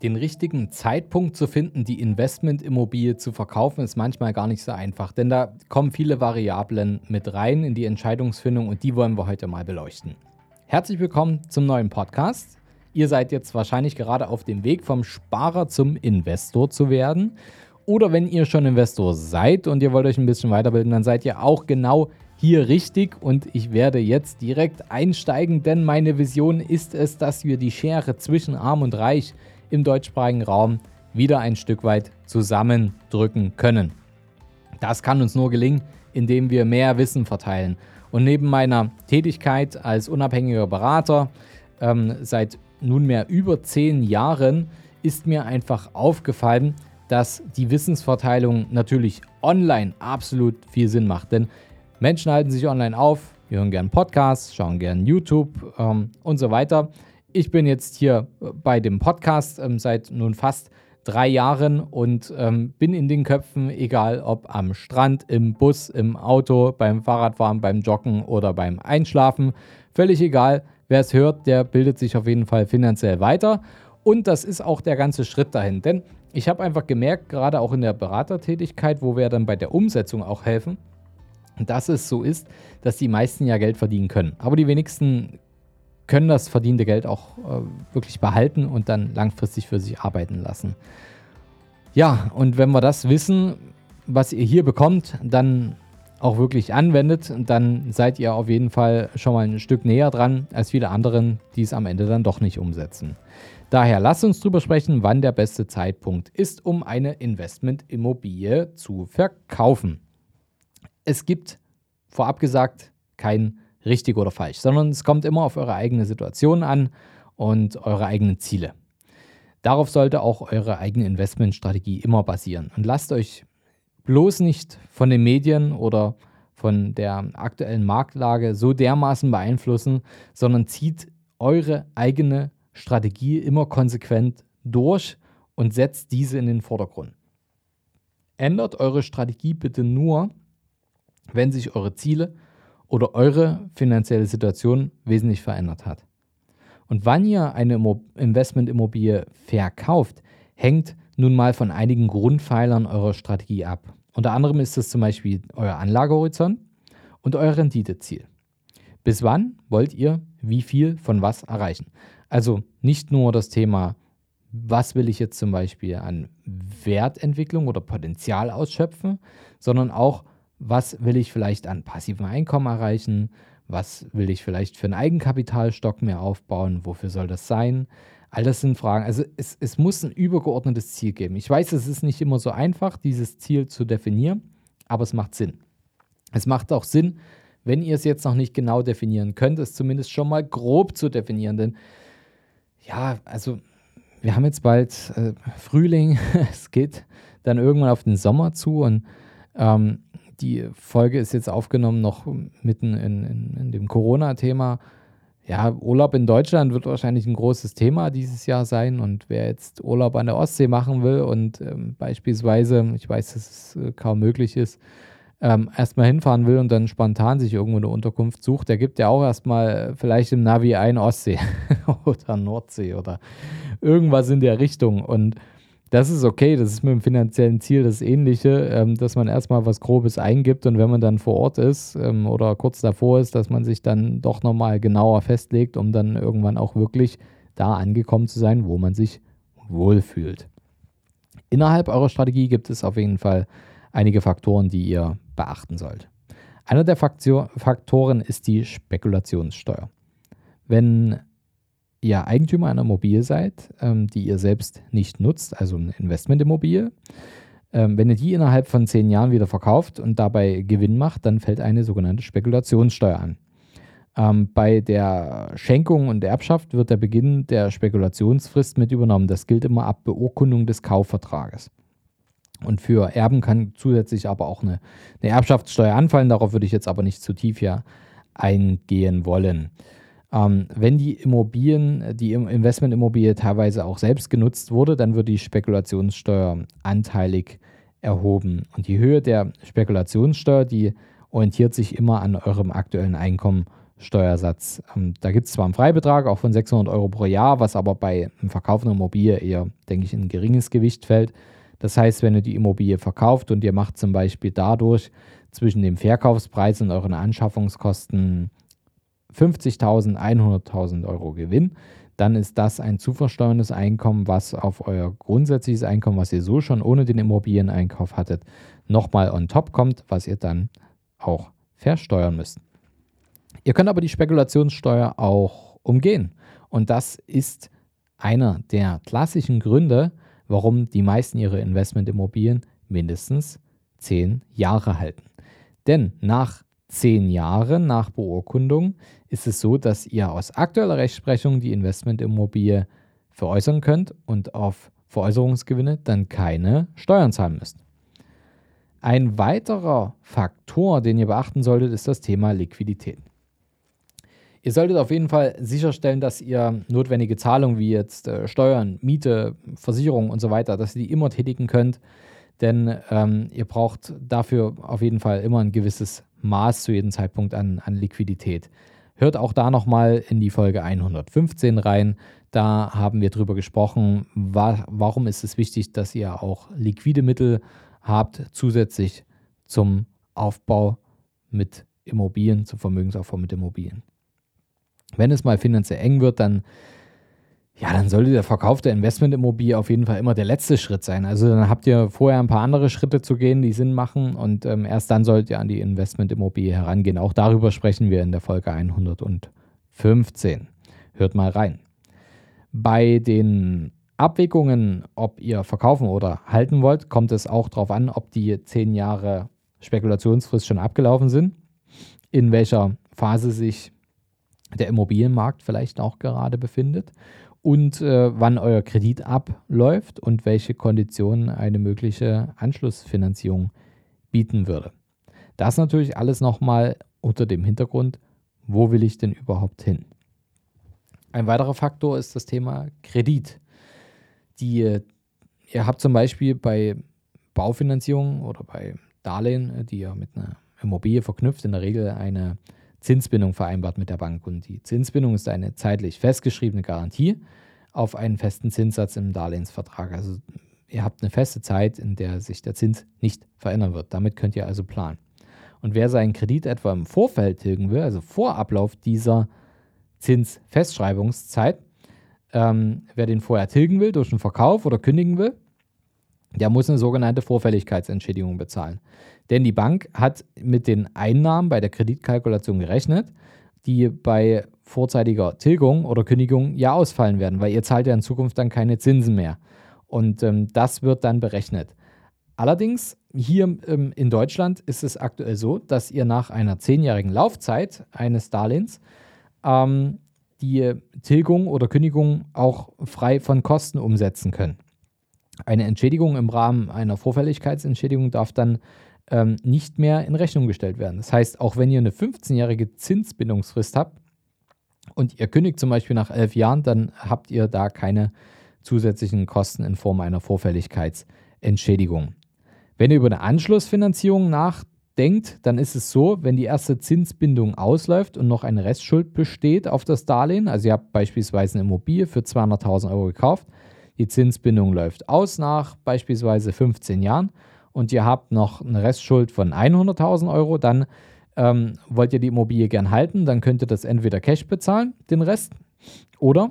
Den richtigen Zeitpunkt zu finden, die Investmentimmobilie zu verkaufen, ist manchmal gar nicht so einfach, denn da kommen viele Variablen mit rein in die Entscheidungsfindung und die wollen wir heute mal beleuchten. Herzlich willkommen zum neuen Podcast. Ihr seid jetzt wahrscheinlich gerade auf dem Weg vom Sparer zum Investor zu werden. Oder wenn ihr schon Investor seid und ihr wollt euch ein bisschen weiterbilden, dann seid ihr auch genau hier richtig und ich werde jetzt direkt einsteigen, denn meine Vision ist es, dass wir die Schere zwischen Arm und Reich im deutschsprachigen Raum wieder ein Stück weit zusammendrücken können. Das kann uns nur gelingen, indem wir mehr Wissen verteilen. Und neben meiner Tätigkeit als unabhängiger Berater ähm, seit nunmehr über zehn Jahren ist mir einfach aufgefallen, dass die Wissensverteilung natürlich online absolut viel Sinn macht. Denn Menschen halten sich online auf, hören gerne Podcasts, schauen gerne YouTube ähm, und so weiter. Ich bin jetzt hier bei dem Podcast ähm, seit nun fast drei Jahren und ähm, bin in den Köpfen, egal ob am Strand, im Bus, im Auto, beim Fahrradfahren, beim Joggen oder beim Einschlafen. Völlig egal, wer es hört, der bildet sich auf jeden Fall finanziell weiter. Und das ist auch der ganze Schritt dahin. Denn ich habe einfach gemerkt, gerade auch in der Beratertätigkeit, wo wir dann bei der Umsetzung auch helfen, dass es so ist, dass die meisten ja Geld verdienen können. Aber die wenigsten können das verdiente Geld auch äh, wirklich behalten und dann langfristig für sich arbeiten lassen. Ja, und wenn wir das wissen, was ihr hier bekommt, dann auch wirklich anwendet, dann seid ihr auf jeden Fall schon mal ein Stück näher dran als viele anderen, die es am Ende dann doch nicht umsetzen. Daher lasst uns drüber sprechen, wann der beste Zeitpunkt ist, um eine Investmentimmobilie zu verkaufen. Es gibt vorab gesagt kein richtig oder falsch, sondern es kommt immer auf eure eigene Situation an und eure eigenen Ziele. Darauf sollte auch eure eigene Investmentstrategie immer basieren. Und lasst euch bloß nicht von den Medien oder von der aktuellen Marktlage so dermaßen beeinflussen, sondern zieht eure eigene Strategie immer konsequent durch und setzt diese in den Vordergrund. Ändert eure Strategie bitte nur, wenn sich eure Ziele oder eure finanzielle Situation wesentlich verändert hat. Und wann ihr eine Investmentimmobilie verkauft, hängt nun mal von einigen Grundpfeilern eurer Strategie ab. Unter anderem ist es zum Beispiel euer Anlagehorizont und euer Renditeziel. Bis wann wollt ihr wie viel von was erreichen? Also nicht nur das Thema, was will ich jetzt zum Beispiel an Wertentwicklung oder Potenzial ausschöpfen, sondern auch, was will ich vielleicht an passivem Einkommen erreichen, was will ich vielleicht für einen Eigenkapitalstock mehr aufbauen, wofür soll das sein? All das sind Fragen. Also es, es muss ein übergeordnetes Ziel geben. Ich weiß, es ist nicht immer so einfach, dieses Ziel zu definieren, aber es macht Sinn. Es macht auch Sinn, wenn ihr es jetzt noch nicht genau definieren könnt, es zumindest schon mal grob zu definieren. Denn ja, also wir haben jetzt bald äh, Frühling, es geht dann irgendwann auf den Sommer zu und ähm, die Folge ist jetzt aufgenommen noch mitten in, in, in dem Corona-Thema. Ja, Urlaub in Deutschland wird wahrscheinlich ein großes Thema dieses Jahr sein. Und wer jetzt Urlaub an der Ostsee machen will und ähm, beispielsweise, ich weiß, dass es äh, kaum möglich ist, ähm, erstmal hinfahren will und dann spontan sich irgendwo eine Unterkunft sucht, der gibt ja auch erstmal vielleicht im Navi ein Ostsee oder Nordsee oder irgendwas in der Richtung. Und das ist okay, das ist mit dem finanziellen Ziel das Ähnliche, ähm, dass man erstmal was Grobes eingibt und wenn man dann vor Ort ist ähm, oder kurz davor ist, dass man sich dann doch nochmal genauer festlegt, um dann irgendwann auch wirklich da angekommen zu sein, wo man sich wohlfühlt. Innerhalb eurer Strategie gibt es auf jeden Fall einige Faktoren, die ihr beachten sollt. Einer der Faktoren ist die Spekulationssteuer. Wenn ihr Eigentümer einer Immobilie seid, ähm, die ihr selbst nicht nutzt, also eine Investmentimmobilie, ähm, wenn ihr die innerhalb von zehn Jahren wieder verkauft und dabei Gewinn macht, dann fällt eine sogenannte Spekulationssteuer an. Ähm, bei der Schenkung und Erbschaft wird der Beginn der Spekulationsfrist mit übernommen. Das gilt immer ab Beurkundung des Kaufvertrages. Und für Erben kann zusätzlich aber auch eine, eine Erbschaftssteuer anfallen. Darauf würde ich jetzt aber nicht zu tief hier eingehen wollen. Ähm, wenn die Immobilien, die Investmentimmobilie teilweise auch selbst genutzt wurde, dann wird die Spekulationssteuer anteilig erhoben. Und die Höhe der Spekulationssteuer, die orientiert sich immer an eurem aktuellen Einkommen Steuersatz. Ähm, da gibt es zwar einen Freibetrag auch von 600 Euro pro Jahr, was aber bei einem Verkauf einer Immobilie eher, denke ich, in ein geringes Gewicht fällt. Das heißt, wenn ihr die Immobilie verkauft und ihr macht zum Beispiel dadurch zwischen dem Verkaufspreis und euren Anschaffungskosten 50.000, 100.000 Euro Gewinn, dann ist das ein zu versteuerndes Einkommen, was auf euer grundsätzliches Einkommen, was ihr so schon ohne den Immobilieneinkauf hattet, nochmal on top kommt, was ihr dann auch versteuern müsst. Ihr könnt aber die Spekulationssteuer auch umgehen. Und das ist einer der klassischen Gründe, warum die meisten ihre Investmentimmobilien mindestens zehn Jahre halten. Denn nach zehn Jahren nach Beurkundung ist es so, dass ihr aus aktueller Rechtsprechung die Investmentimmobilie veräußern könnt und auf Veräußerungsgewinne dann keine Steuern zahlen müsst. Ein weiterer Faktor, den ihr beachten solltet, ist das Thema Liquidität. Ihr solltet auf jeden Fall sicherstellen, dass ihr notwendige Zahlungen wie jetzt äh, Steuern, Miete, Versicherung und so weiter, dass ihr die immer tätigen könnt, denn ähm, ihr braucht dafür auf jeden Fall immer ein gewisses Maß zu jedem Zeitpunkt an, an Liquidität. Hört auch da nochmal in die Folge 115 rein. Da haben wir drüber gesprochen, wa warum ist es wichtig, dass ihr auch liquide Mittel habt, zusätzlich zum Aufbau mit Immobilien, zum Vermögensaufbau mit Immobilien. Wenn es mal finanziell eng wird, dann ja, dann sollte der Verkauf der Investmentimmobilie auf jeden Fall immer der letzte Schritt sein. Also dann habt ihr vorher ein paar andere Schritte zu gehen, die Sinn machen und ähm, erst dann solltet ihr an die Investmentimmobilie herangehen. Auch darüber sprechen wir in der Folge 115. Hört mal rein. Bei den Abwägungen, ob ihr verkaufen oder halten wollt, kommt es auch darauf an, ob die zehn Jahre Spekulationsfrist schon abgelaufen sind, in welcher Phase sich der Immobilienmarkt vielleicht auch gerade befindet und äh, wann euer Kredit abläuft und welche Konditionen eine mögliche Anschlussfinanzierung bieten würde. Das natürlich alles nochmal unter dem Hintergrund, wo will ich denn überhaupt hin? Ein weiterer Faktor ist das Thema Kredit. Die, ihr habt zum Beispiel bei Baufinanzierung oder bei Darlehen, die ihr mit einer Immobilie verknüpft, in der Regel eine Zinsbindung vereinbart mit der Bank. Und die Zinsbindung ist eine zeitlich festgeschriebene Garantie auf einen festen Zinssatz im Darlehensvertrag. Also ihr habt eine feste Zeit, in der sich der Zins nicht verändern wird. Damit könnt ihr also planen. Und wer seinen Kredit etwa im Vorfeld tilgen will, also vor Ablauf dieser Zinsfestschreibungszeit, ähm, wer den vorher tilgen will durch einen Verkauf oder kündigen will, der muss eine sogenannte Vorfälligkeitsentschädigung bezahlen. Denn die Bank hat mit den Einnahmen bei der Kreditkalkulation gerechnet, die bei vorzeitiger Tilgung oder Kündigung ja ausfallen werden, weil ihr zahlt ja in Zukunft dann keine Zinsen mehr. Und ähm, das wird dann berechnet. Allerdings hier ähm, in Deutschland ist es aktuell so, dass ihr nach einer zehnjährigen Laufzeit eines Darlehens ähm, die Tilgung oder Kündigung auch frei von Kosten umsetzen könnt. Eine Entschädigung im Rahmen einer Vorfälligkeitsentschädigung darf dann ähm, nicht mehr in Rechnung gestellt werden. Das heißt, auch wenn ihr eine 15-jährige Zinsbindungsfrist habt und ihr kündigt zum Beispiel nach elf Jahren, dann habt ihr da keine zusätzlichen Kosten in Form einer Vorfälligkeitsentschädigung. Wenn ihr über eine Anschlussfinanzierung nachdenkt, dann ist es so, wenn die erste Zinsbindung ausläuft und noch eine Restschuld besteht auf das Darlehen, also ihr habt beispielsweise eine Immobilie für 200.000 Euro gekauft, die Zinsbindung läuft aus nach beispielsweise 15 Jahren und ihr habt noch eine Restschuld von 100.000 Euro, dann ähm, wollt ihr die Immobilie gern halten, dann könnt ihr das entweder Cash bezahlen, den Rest, oder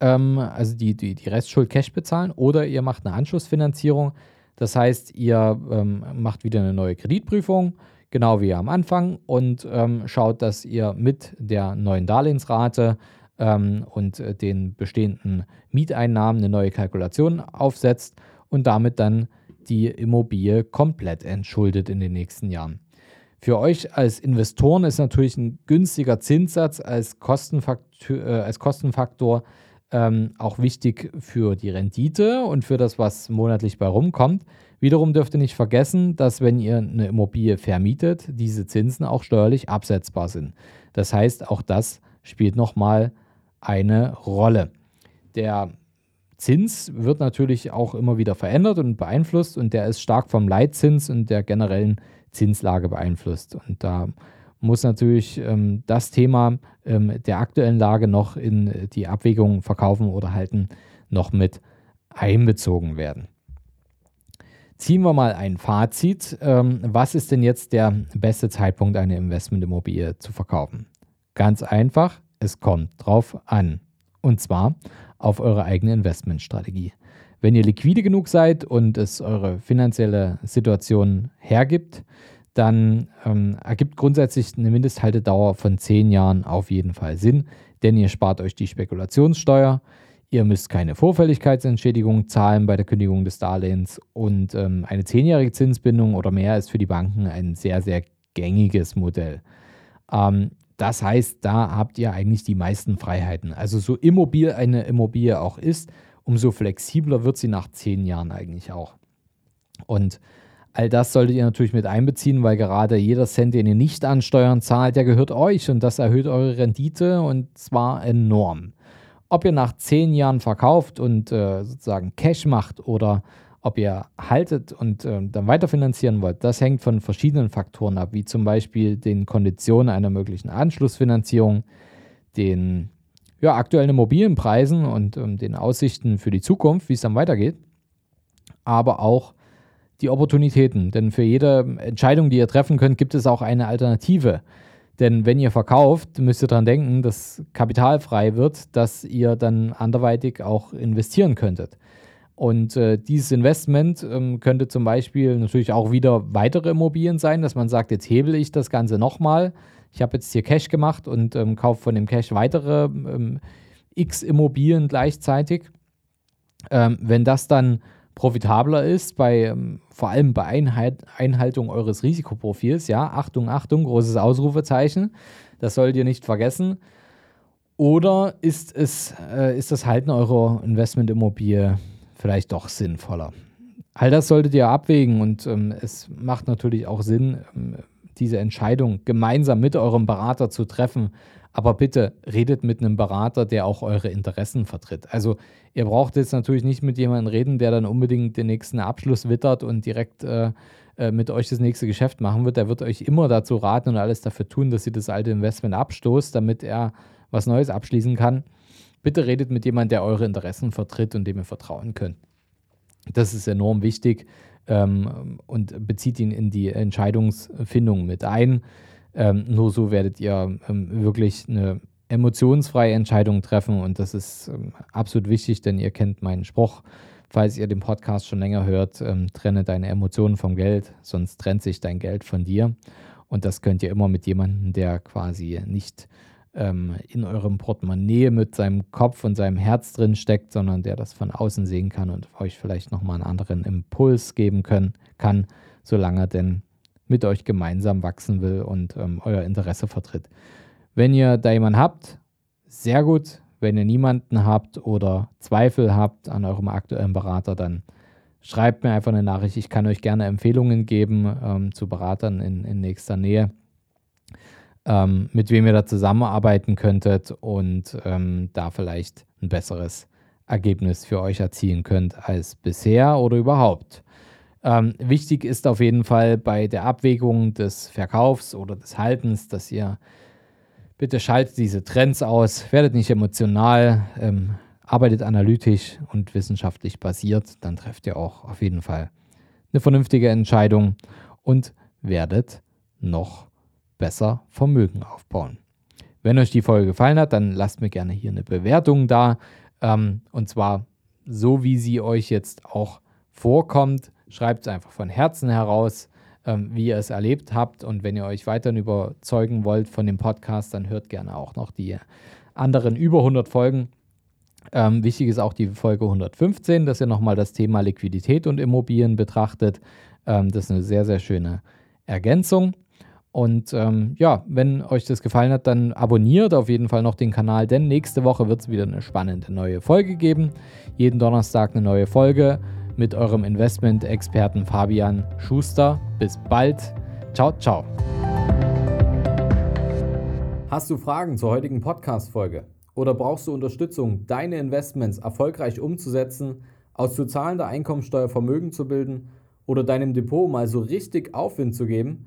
ähm, also die, die, die Restschuld Cash bezahlen, oder ihr macht eine Anschlussfinanzierung. Das heißt, ihr ähm, macht wieder eine neue Kreditprüfung, genau wie am Anfang, und ähm, schaut, dass ihr mit der neuen Darlehensrate ähm, und äh, den bestehenden Mieteinnahmen eine neue Kalkulation aufsetzt und damit dann die Immobilie komplett entschuldet in den nächsten Jahren. Für euch als Investoren ist natürlich ein günstiger Zinssatz als Kostenfaktor, äh, als Kostenfaktor ähm, auch wichtig für die Rendite und für das, was monatlich bei rumkommt. Wiederum dürft ihr nicht vergessen, dass wenn ihr eine Immobilie vermietet, diese Zinsen auch steuerlich absetzbar sind. Das heißt, auch das spielt nochmal eine Rolle. Der Zins wird natürlich auch immer wieder verändert und beeinflusst und der ist stark vom Leitzins und der generellen Zinslage beeinflusst. Und da muss natürlich ähm, das Thema ähm, der aktuellen Lage noch in die Abwägung verkaufen oder halten noch mit einbezogen werden. Ziehen wir mal ein Fazit. Ähm, was ist denn jetzt der beste Zeitpunkt, eine Investmentimmobilie zu verkaufen? Ganz einfach, es kommt drauf an. Und zwar auf eure eigene Investmentstrategie. Wenn ihr liquide genug seid und es eure finanzielle Situation hergibt, dann ähm, ergibt grundsätzlich eine Mindesthaltedauer von 10 Jahren auf jeden Fall Sinn, denn ihr spart euch die Spekulationssteuer, ihr müsst keine Vorfälligkeitsentschädigung zahlen bei der Kündigung des Darlehens und ähm, eine 10-jährige Zinsbindung oder mehr ist für die Banken ein sehr, sehr gängiges Modell. Ähm, das heißt, da habt ihr eigentlich die meisten Freiheiten. Also so immobil eine Immobilie auch ist, umso flexibler wird sie nach 10 Jahren eigentlich auch. Und All das solltet ihr natürlich mit einbeziehen, weil gerade jeder Cent, den ihr nicht an Steuern zahlt, der gehört euch und das erhöht eure Rendite und zwar enorm. Ob ihr nach zehn Jahren verkauft und äh, sozusagen Cash macht oder ob ihr haltet und äh, dann weiterfinanzieren wollt, das hängt von verschiedenen Faktoren ab, wie zum Beispiel den Konditionen einer möglichen Anschlussfinanzierung, den ja, aktuellen Immobilienpreisen und ähm, den Aussichten für die Zukunft, wie es dann weitergeht, aber auch die Opportunitäten. Denn für jede Entscheidung, die ihr treffen könnt, gibt es auch eine Alternative. Denn wenn ihr verkauft, müsst ihr daran denken, dass Kapital frei wird, dass ihr dann anderweitig auch investieren könntet. Und äh, dieses Investment ähm, könnte zum Beispiel natürlich auch wieder weitere Immobilien sein, dass man sagt, jetzt hebel ich das Ganze nochmal. Ich habe jetzt hier Cash gemacht und ähm, kaufe von dem Cash weitere ähm, x Immobilien gleichzeitig. Ähm, wenn das dann profitabler ist, bei, ähm, vor allem bei Einhalt, Einhaltung eures Risikoprofils. Ja, Achtung, Achtung, großes Ausrufezeichen. Das solltet ihr nicht vergessen. Oder ist, es, äh, ist das Halten eurer Investmentimmobilie vielleicht doch sinnvoller? All das solltet ihr abwägen und ähm, es macht natürlich auch Sinn, ähm, diese Entscheidung gemeinsam mit eurem Berater zu treffen aber bitte redet mit einem Berater, der auch eure Interessen vertritt. Also ihr braucht jetzt natürlich nicht mit jemandem reden, der dann unbedingt den nächsten Abschluss wittert und direkt äh, äh, mit euch das nächste Geschäft machen wird. Der wird euch immer dazu raten und alles dafür tun, dass ihr das alte Investment abstoßt, damit er was Neues abschließen kann. Bitte redet mit jemandem, der eure Interessen vertritt und dem ihr vertrauen könnt. Das ist enorm wichtig ähm, und bezieht ihn in die Entscheidungsfindung mit ein. Ähm, nur so werdet ihr ähm, wirklich eine emotionsfreie Entscheidung treffen und das ist ähm, absolut wichtig, denn ihr kennt meinen Spruch. Falls ihr den Podcast schon länger hört, ähm, trenne deine Emotionen vom Geld, sonst trennt sich dein Geld von dir. Und das könnt ihr immer mit jemandem, der quasi nicht ähm, in eurem Portemonnaie mit seinem Kopf und seinem Herz drin steckt, sondern der das von außen sehen kann und euch vielleicht nochmal einen anderen Impuls geben können, kann, solange denn mit euch gemeinsam wachsen will und ähm, euer Interesse vertritt. Wenn ihr da jemanden habt, sehr gut. Wenn ihr niemanden habt oder Zweifel habt an eurem aktuellen Berater, dann schreibt mir einfach eine Nachricht. Ich kann euch gerne Empfehlungen geben ähm, zu Beratern in, in nächster Nähe, ähm, mit wem ihr da zusammenarbeiten könntet und ähm, da vielleicht ein besseres Ergebnis für euch erzielen könnt als bisher oder überhaupt. Ähm, wichtig ist auf jeden Fall bei der Abwägung des Verkaufs oder des Haltens, dass ihr bitte schaltet diese Trends aus, werdet nicht emotional, ähm, arbeitet analytisch und wissenschaftlich basiert, dann trefft ihr auch auf jeden Fall eine vernünftige Entscheidung und werdet noch besser Vermögen aufbauen. Wenn euch die Folge gefallen hat, dann lasst mir gerne hier eine Bewertung da. Ähm, und zwar so, wie sie euch jetzt auch vorkommt. Schreibt es einfach von Herzen heraus, ähm, wie ihr es erlebt habt. Und wenn ihr euch weiterhin überzeugen wollt von dem Podcast, dann hört gerne auch noch die anderen über 100 Folgen. Ähm, wichtig ist auch die Folge 115, dass ihr nochmal das Thema Liquidität und Immobilien betrachtet. Ähm, das ist eine sehr, sehr schöne Ergänzung. Und ähm, ja, wenn euch das gefallen hat, dann abonniert auf jeden Fall noch den Kanal, denn nächste Woche wird es wieder eine spannende neue Folge geben. Jeden Donnerstag eine neue Folge mit eurem Investment-Experten Fabian Schuster. Bis bald. Ciao, ciao. Hast du Fragen zur heutigen Podcast-Folge? Oder brauchst du Unterstützung, deine Investments erfolgreich umzusetzen, aus zu zahlender Einkommensteuer Vermögen zu bilden oder deinem Depot mal so richtig Aufwind zu geben?